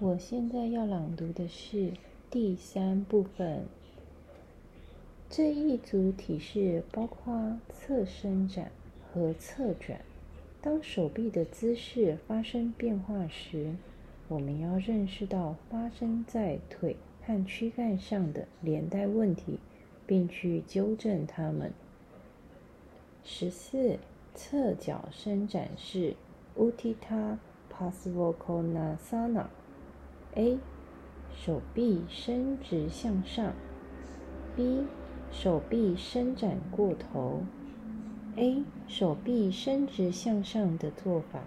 我现在要朗读的是第三部分。这一组体式包括侧伸展和侧转。当手臂的姿势发生变化时，我们要认识到发生在腿和躯干上的连带问题，并去纠正它们。十四，侧脚伸展式 （Uttita Pasvakonasana）。A，手臂伸直向上；B，手臂伸展过头。A，手臂伸直向上的做法，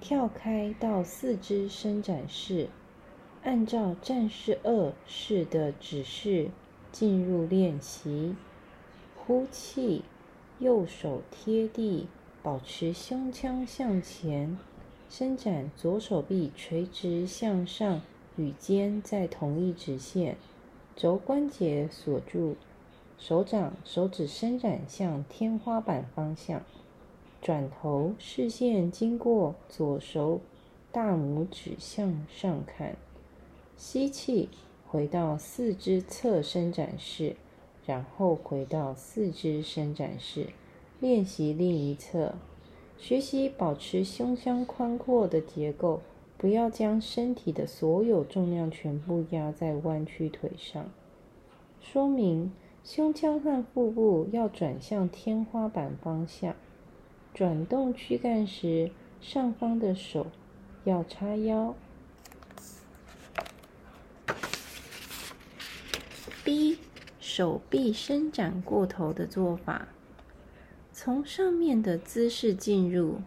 跳开到四肢伸展式，按照战士二式的指示进入练习。呼气，右手贴地，保持胸腔向前。伸展左手臂垂直向上，与肩在同一直线，肘关节锁住，手掌、手指伸展向天花板方向。转头，视线经过左手大拇指向上看。吸气，回到四肢侧伸展式，然后回到四肢伸展式，练习另一侧。学习保持胸腔宽阔的结构，不要将身体的所有重量全部压在弯曲腿上。说明：胸腔和腹部要转向天花板方向。转动躯干时，上方的手要叉腰。B 手臂伸展过头的做法。从上面的姿势进入，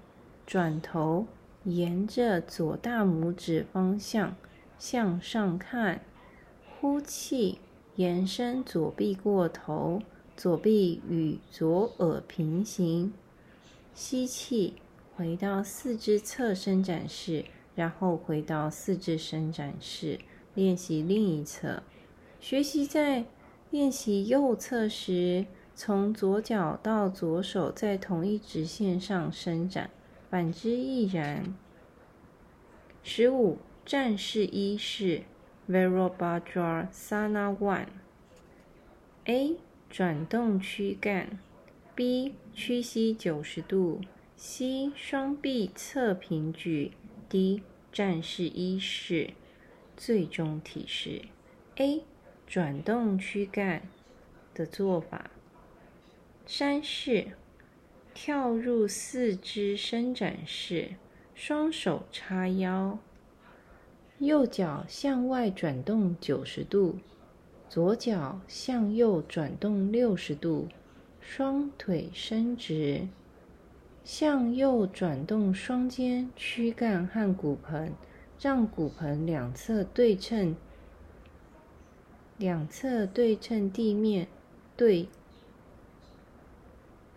转头，沿着左大拇指方向向上看，呼气，延伸左臂过头，左臂与左耳平行。吸气，回到四肢侧伸展式，然后回到四肢伸展式，练习另一侧。学习在练习右侧时。从左脚到左手在同一直线上伸展，反之亦然。十五战士一式 Virabhadrasana One。A 转动躯干，B 屈膝九十度，C 双臂侧平举，D 战士一式。最终体式 A 转动躯干的做法。山式，跳入四肢伸展式，双手叉腰，右脚向外转动九十度，左脚向右转动六十度，双腿伸直，向右转动双肩、躯干和骨盆，让骨盆两侧对称，两侧对称地面对。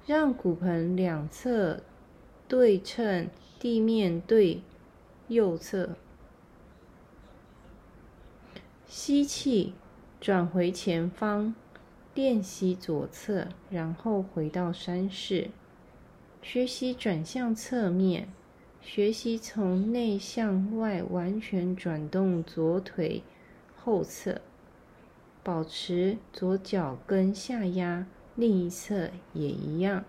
让骨盆两侧对称，地面对右侧。吸气，转回前方，练习左侧，然后回到山式。学习转向侧面，学习从内向外完全转动左腿后侧，保持左脚跟下压。另一侧也一样。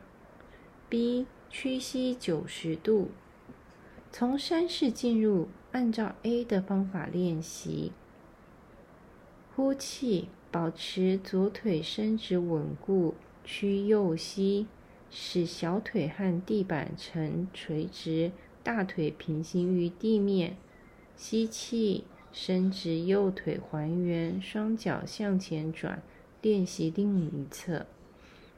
B 屈膝九十度，从山式进入，按照 A 的方法练习。呼气，保持左腿伸直稳固，屈右膝，使小腿和地板呈垂直，大腿平行于地面。吸气，伸直右腿还原，双脚向前转，练习另一侧。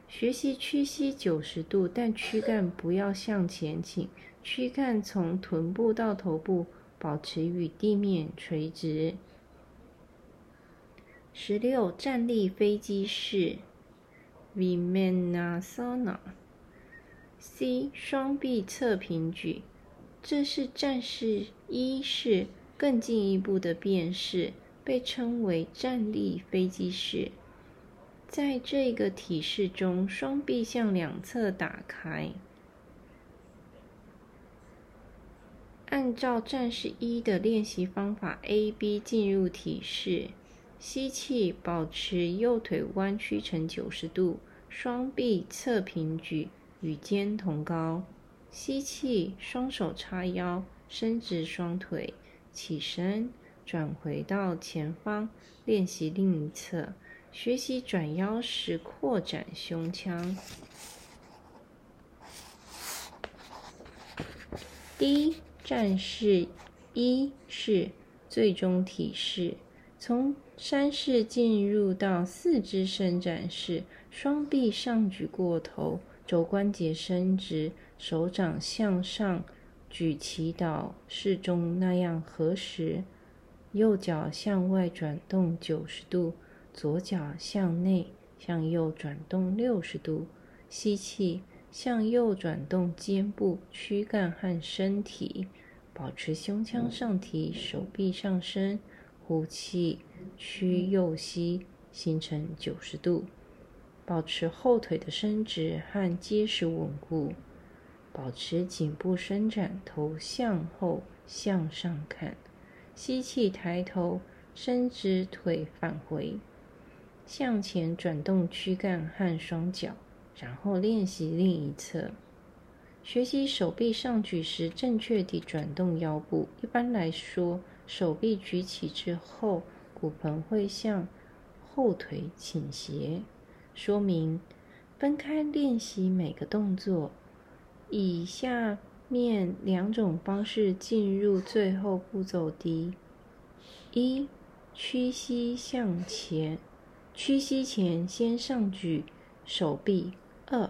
学习屈膝九十度，但躯干不要向前倾，躯干从臀部到头部保持与地面垂直。十六站立飞机式 （Vimanasana）。C 双臂侧平举，这是战士一式更进一步的变式，被称为站立飞机式。在这个体式中，双臂向两侧打开，按照战士一的练习方法 A、B 进入体式。吸气，保持右腿弯曲成九十度，双臂侧平举，与肩同高。吸气，双手叉腰，伸直双腿，起身，转回到前方，练习另一侧。学习转腰时扩展胸腔。第一站式一是最终体式，从山式进入到四肢伸展式，双臂上举过头，肘关节伸直，手掌向上举祈祷式中那样合十，右脚向外转动九十度，左脚向内向右转动六十度。吸气，向右转动肩部、躯干和身体，保持胸腔上提，手臂上升。呼气。屈右膝形成九十度，保持后腿的伸直和结实稳固，保持颈部伸展，头向后向上看。吸气，抬头，伸直腿返回，向前转动躯干和双脚，然后练习另一侧。学习手臂上举时正确地转动腰部。一般来说，手臂举起之后。骨盆会向后腿倾斜。说明：分开练习每个动作，以下面两种方式进入最后步骤：第一，屈膝向前，屈膝前先上举手臂；二，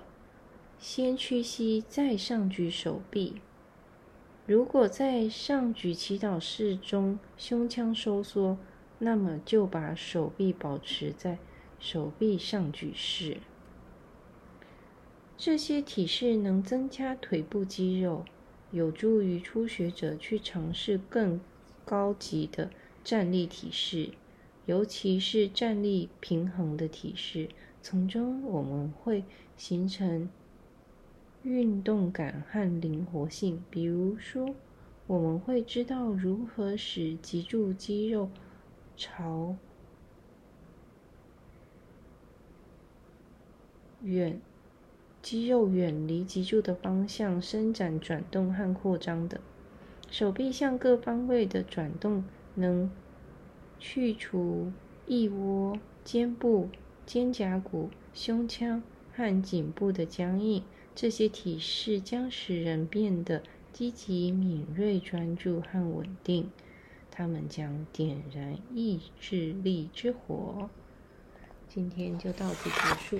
先屈膝再上举手臂。如果在上举祈祷式中胸腔收缩，那么就把手臂保持在手臂上举式。这些体式能增加腿部肌肉，有助于初学者去尝试更高级的站立体式，尤其是站立平衡的体式。从中我们会形成运动感和灵活性。比如说，我们会知道如何使脊柱肌肉。朝远肌肉远离脊柱的方向伸展、转动和扩张的手臂向各方位的转动，能去除腋窝、肩部、肩胛骨、胸腔和颈部的僵硬。这些体式将使人变得积极、敏锐、专注和稳定。他们将点燃意志力之火。今天就到此结束。